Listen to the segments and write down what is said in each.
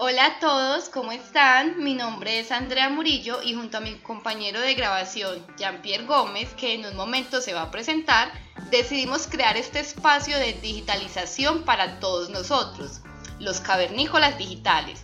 Hola a todos, ¿cómo están? Mi nombre es Andrea Murillo y junto a mi compañero de grabación Jean-Pierre Gómez, que en un momento se va a presentar, decidimos crear este espacio de digitalización para todos nosotros, los cavernícolas digitales,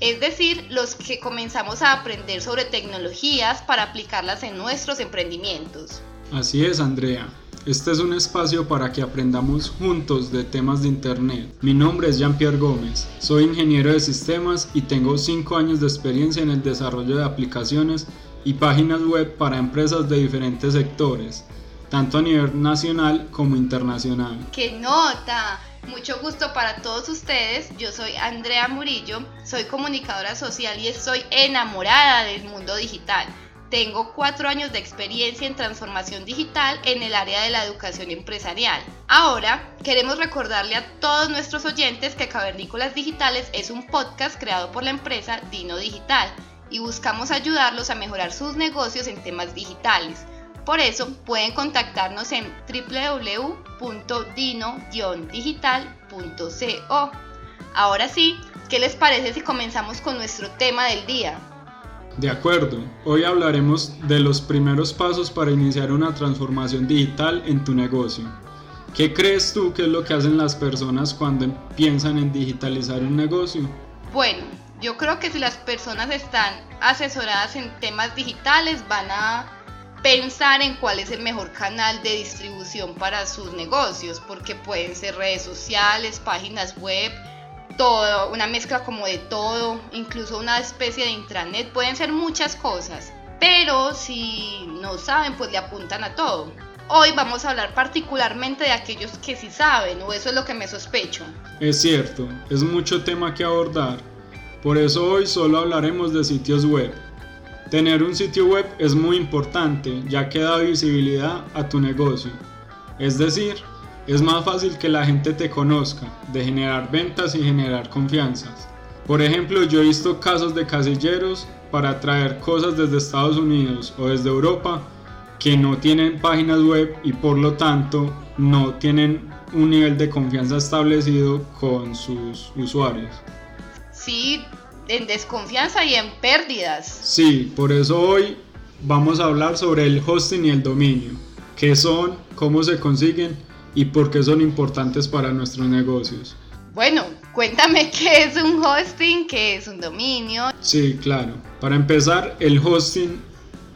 es decir, los que comenzamos a aprender sobre tecnologías para aplicarlas en nuestros emprendimientos. Así es, Andrea. Este es un espacio para que aprendamos juntos de temas de Internet. Mi nombre es Jean-Pierre Gómez, soy ingeniero de sistemas y tengo 5 años de experiencia en el desarrollo de aplicaciones y páginas web para empresas de diferentes sectores, tanto a nivel nacional como internacional. ¡Qué nota! Mucho gusto para todos ustedes. Yo soy Andrea Murillo, soy comunicadora social y estoy enamorada del mundo digital. Tengo cuatro años de experiencia en transformación digital en el área de la educación empresarial. Ahora queremos recordarle a todos nuestros oyentes que Cavernícolas Digitales es un podcast creado por la empresa Dino Digital y buscamos ayudarlos a mejorar sus negocios en temas digitales. Por eso pueden contactarnos en www.dino-digital.co. Ahora sí, ¿qué les parece si comenzamos con nuestro tema del día? De acuerdo, hoy hablaremos de los primeros pasos para iniciar una transformación digital en tu negocio. ¿Qué crees tú que es lo que hacen las personas cuando piensan en digitalizar un negocio? Bueno, yo creo que si las personas están asesoradas en temas digitales van a pensar en cuál es el mejor canal de distribución para sus negocios, porque pueden ser redes sociales, páginas web, todo, una mezcla como de todo, incluso una especie de intranet, pueden ser muchas cosas, pero si no saben, pues le apuntan a todo. Hoy vamos a hablar particularmente de aquellos que sí saben, o eso es lo que me sospecho. Es cierto, es mucho tema que abordar, por eso hoy solo hablaremos de sitios web. Tener un sitio web es muy importante ya que da visibilidad a tu negocio, es decir, es más fácil que la gente te conozca, de generar ventas y generar confianzas. Por ejemplo, yo he visto casos de casilleros para traer cosas desde Estados Unidos o desde Europa que no tienen páginas web y por lo tanto no tienen un nivel de confianza establecido con sus usuarios. Sí, en desconfianza y en pérdidas. Sí, por eso hoy vamos a hablar sobre el hosting y el dominio. ¿Qué son? ¿Cómo se consiguen? Y por qué son importantes para nuestros negocios. Bueno, cuéntame qué es un hosting, qué es un dominio. Sí, claro. Para empezar, el hosting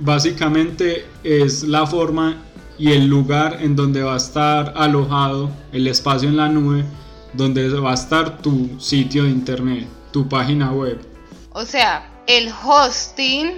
básicamente es la forma y el lugar en donde va a estar alojado el espacio en la nube, donde va a estar tu sitio de internet, tu página web. O sea, el hosting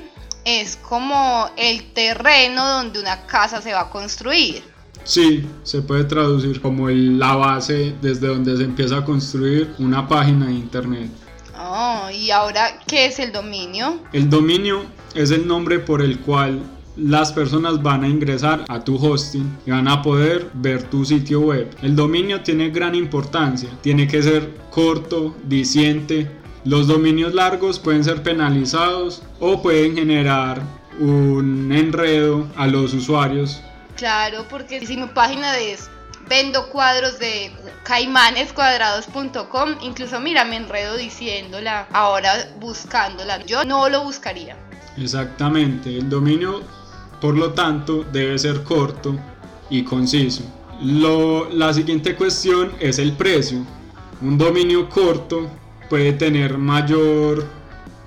es como el terreno donde una casa se va a construir. Sí, se puede traducir como la base desde donde se empieza a construir una página de internet. Oh, ¿y ahora qué es el dominio? El dominio es el nombre por el cual las personas van a ingresar a tu hosting y van a poder ver tu sitio web. El dominio tiene gran importancia, tiene que ser corto, diciente. Los dominios largos pueden ser penalizados o pueden generar un enredo a los usuarios Claro, porque si mi página es vendo cuadros de caimanescuadrados.com, incluso mira, me enredo diciéndola, ahora buscándola. Yo no lo buscaría. Exactamente, el dominio, por lo tanto, debe ser corto y conciso. Lo, la siguiente cuestión es el precio. Un dominio corto puede tener mayor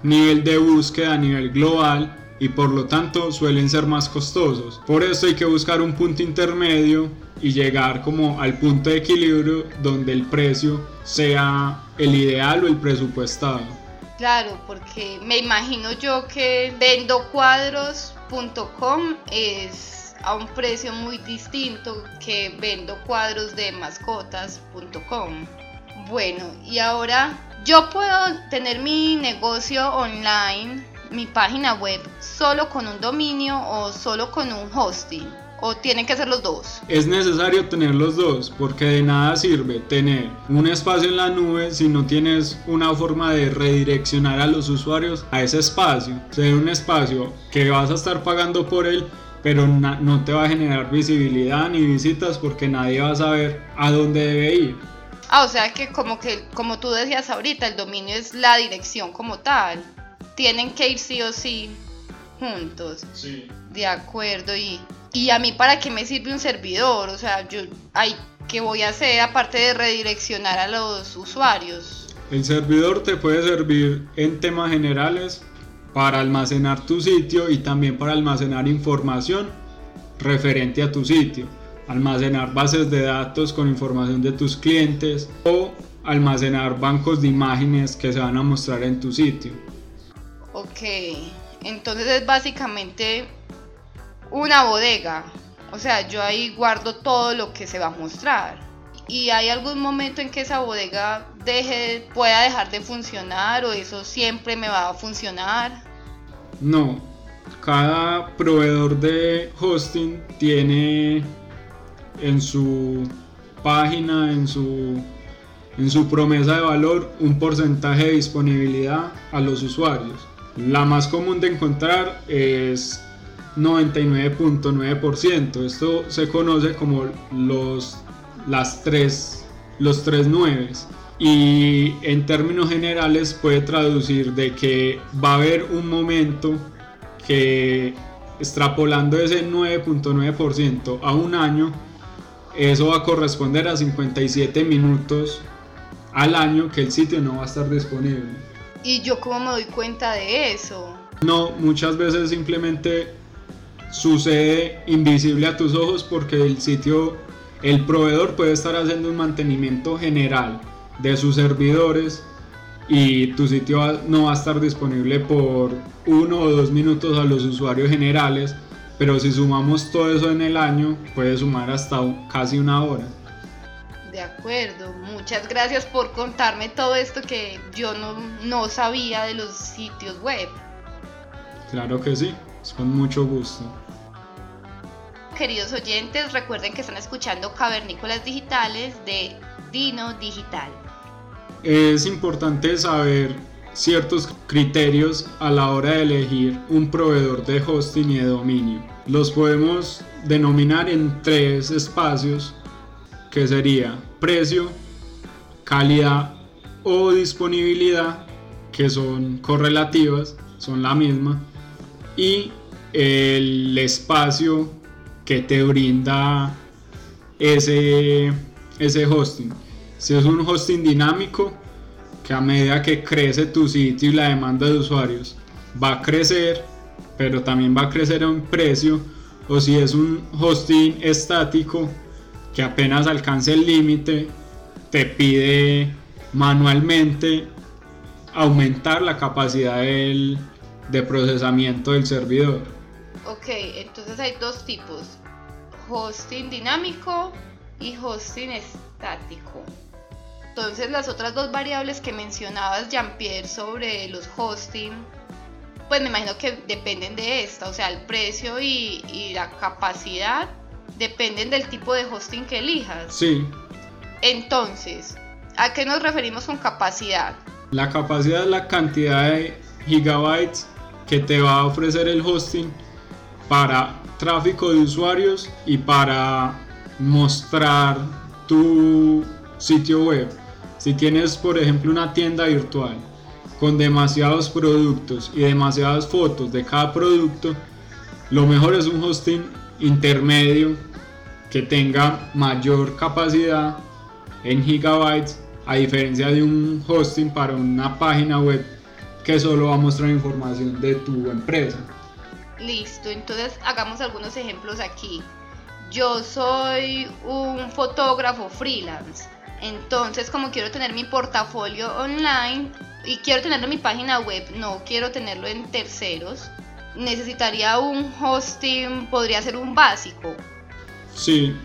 nivel de búsqueda a nivel global y por lo tanto suelen ser más costosos. Por eso hay que buscar un punto intermedio y llegar como al punto de equilibrio donde el precio sea el ideal o el presupuestado. Claro, porque me imagino yo que vendocuadros.com es a un precio muy distinto que vendo cuadros de mascotas.com. Bueno, y ahora yo puedo tener mi negocio online mi página web solo con un dominio o solo con un hosting? ¿O tienen que ser los dos? Es necesario tener los dos porque de nada sirve tener un espacio en la nube si no tienes una forma de redireccionar a los usuarios a ese espacio. Ser un espacio que vas a estar pagando por él pero no te va a generar visibilidad ni visitas porque nadie va a saber a dónde debe ir. Ah, o sea que como que, como tú decías ahorita, el dominio es la dirección como tal. Tienen que ir sí o sí juntos. Sí. De acuerdo. Y, y a mí para qué me sirve un servidor? O sea, yo, hay, ¿qué voy a hacer aparte de redireccionar a los usuarios? El servidor te puede servir en temas generales para almacenar tu sitio y también para almacenar información referente a tu sitio almacenar bases de datos con información de tus clientes o almacenar bancos de imágenes que se van a mostrar en tu sitio. Ok, entonces es básicamente una bodega. O sea, yo ahí guardo todo lo que se va a mostrar. ¿Y hay algún momento en que esa bodega deje, pueda dejar de funcionar o eso siempre me va a funcionar? No, cada proveedor de hosting tiene en su página, en su, en su promesa de valor, un porcentaje de disponibilidad a los usuarios. La más común de encontrar es 99.9%. Esto se conoce como los, las tres, los tres nueves. Y en términos generales puede traducir de que va a haber un momento que extrapolando ese 9.9% a un año, eso va a corresponder a 57 minutos al año que el sitio no va a estar disponible. ¿Y yo cómo me doy cuenta de eso? No, muchas veces simplemente sucede invisible a tus ojos porque el sitio, el proveedor puede estar haciendo un mantenimiento general de sus servidores y tu sitio no va a estar disponible por uno o dos minutos a los usuarios generales pero si sumamos todo eso en el año, puede sumar hasta casi una hora. De acuerdo, muchas gracias por contarme todo esto que yo no, no sabía de los sitios web. Claro que sí, es con mucho gusto. Queridos oyentes, recuerden que están escuchando Cavernícolas Digitales de Dino Digital. Es importante saber ciertos criterios a la hora de elegir un proveedor de hosting y de dominio. Los podemos denominar en tres espacios que sería precio, calidad o disponibilidad que son correlativas, son la misma y el espacio que te brinda ese, ese hosting. Si es un hosting dinámico, que a medida que crece tu sitio y la demanda de usuarios va a crecer, pero también va a crecer en precio, o si es un hosting estático que apenas alcance el límite, te pide manualmente aumentar la capacidad de procesamiento del servidor. Ok, entonces hay dos tipos, hosting dinámico y hosting estático. Entonces las otras dos variables que mencionabas, Jean-Pierre, sobre los hosting, pues me imagino que dependen de esta, o sea, el precio y, la capacidad dependen del tipo de hosting que elijas. Sí. Entonces, ¿a qué nos referimos con capacidad? La capacidad es la cantidad de gigabytes que te va a ofrecer el hosting para tráfico de usuarios y para mostrar tu sitio web. Si tienes, por ejemplo, una tienda virtual con demasiados productos y demasiadas fotos de cada producto, lo mejor es un hosting intermedio que tenga mayor capacidad en gigabytes a diferencia de un hosting para una página web que solo va a mostrar información de tu empresa. Listo, entonces hagamos algunos ejemplos aquí. Yo soy un fotógrafo freelance entonces, como quiero tener mi portafolio online y quiero tenerlo en mi página web, no quiero tenerlo en terceros, necesitaría un hosting, podría ser un básico. Sí,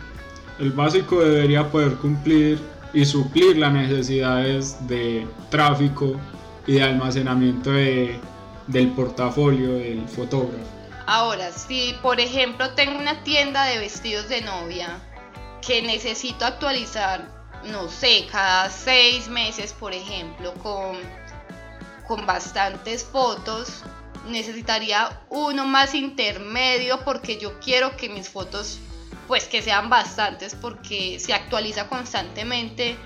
el básico debería poder cumplir y suplir las necesidades de tráfico y de almacenamiento del portafolio del fotógrafo. Ahora, si por ejemplo tengo una tienda de vestidos de novia que necesito actualizar no sé, cada seis meses, por ejemplo, con, con bastantes fotos, necesitaría uno más intermedio porque yo quiero que mis fotos pues que sean bastantes porque se actualiza constantemente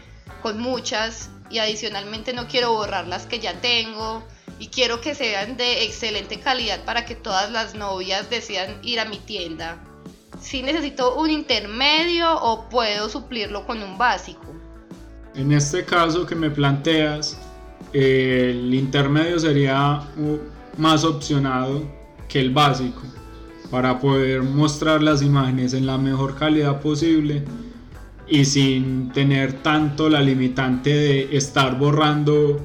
con muchas y adicionalmente no quiero borrar las que ya tengo y quiero que sean de excelente calidad para que todas las novias decidan ir a mi tienda. Si necesito un intermedio o puedo suplirlo con un básico. En este caso que me planteas, el intermedio sería más opcionado que el básico para poder mostrar las imágenes en la mejor calidad posible y sin tener tanto la limitante de estar borrando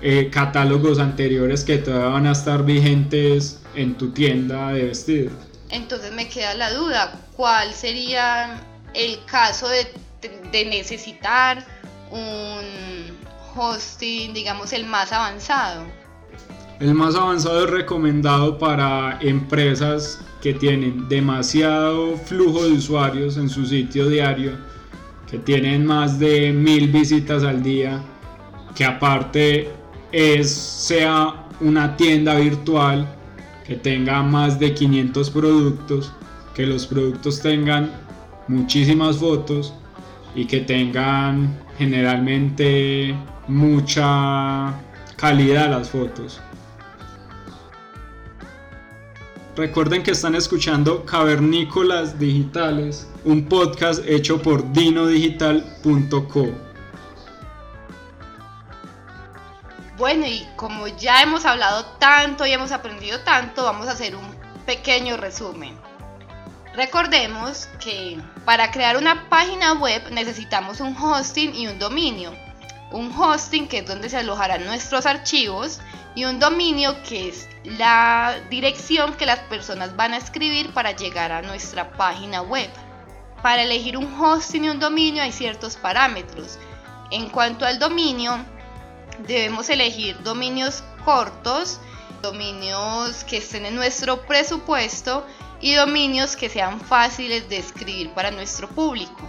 eh, catálogos anteriores que todavía van a estar vigentes en tu tienda de vestidos. Entonces me queda la duda, ¿cuál sería el caso de, de necesitar un hosting, digamos, el más avanzado? El más avanzado es recomendado para empresas que tienen demasiado flujo de usuarios en su sitio diario que tienen más de mil visitas al día, que aparte es, sea una tienda virtual que tenga más de 500 productos, que los productos tengan muchísimas fotos y que tengan generalmente mucha calidad las fotos. Recuerden que están escuchando Cavernícolas Digitales, un podcast hecho por dinodigital.co. Bueno, y como ya hemos hablado tanto y hemos aprendido tanto, vamos a hacer un pequeño resumen. Recordemos que para crear una página web necesitamos un hosting y un dominio. Un hosting que es donde se alojarán nuestros archivos y un dominio que es la dirección que las personas van a escribir para llegar a nuestra página web. Para elegir un hosting y un dominio hay ciertos parámetros. En cuanto al dominio, debemos elegir dominios cortos, dominios que estén en nuestro presupuesto y dominios que sean fáciles de escribir para nuestro público.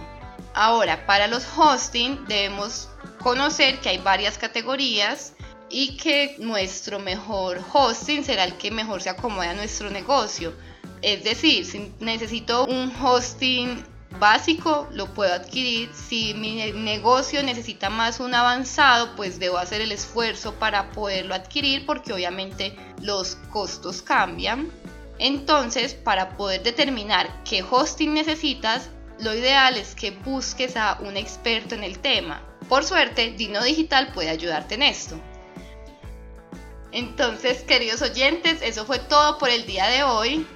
Ahora, para los hosting debemos conocer que hay varias categorías y que nuestro mejor hosting será el que mejor se acomode a nuestro negocio. Es decir, si necesito un hosting básico lo puedo adquirir. Si mi negocio necesita más un avanzado, pues debo hacer el esfuerzo para poderlo adquirir porque obviamente los costos cambian. Entonces, para poder determinar qué hosting necesitas, lo ideal es que busques a un experto en el tema. Por suerte, Dino Digital puede ayudarte en esto. Entonces, queridos oyentes, eso fue todo por el día de hoy.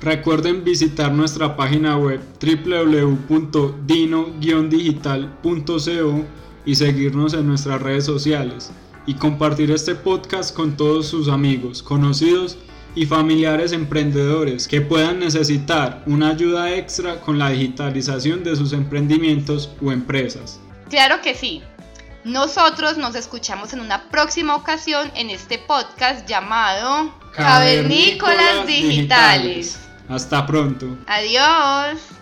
Recuerden visitar nuestra página web www.dino-digital.co y seguirnos en nuestras redes sociales y compartir este podcast con todos sus amigos, conocidos y familiares emprendedores que puedan necesitar una ayuda extra con la digitalización de sus emprendimientos o empresas. Claro que sí. Nosotros nos escuchamos en una próxima ocasión en este podcast llamado Cavernícolas Digitales. Hasta pronto. Adiós.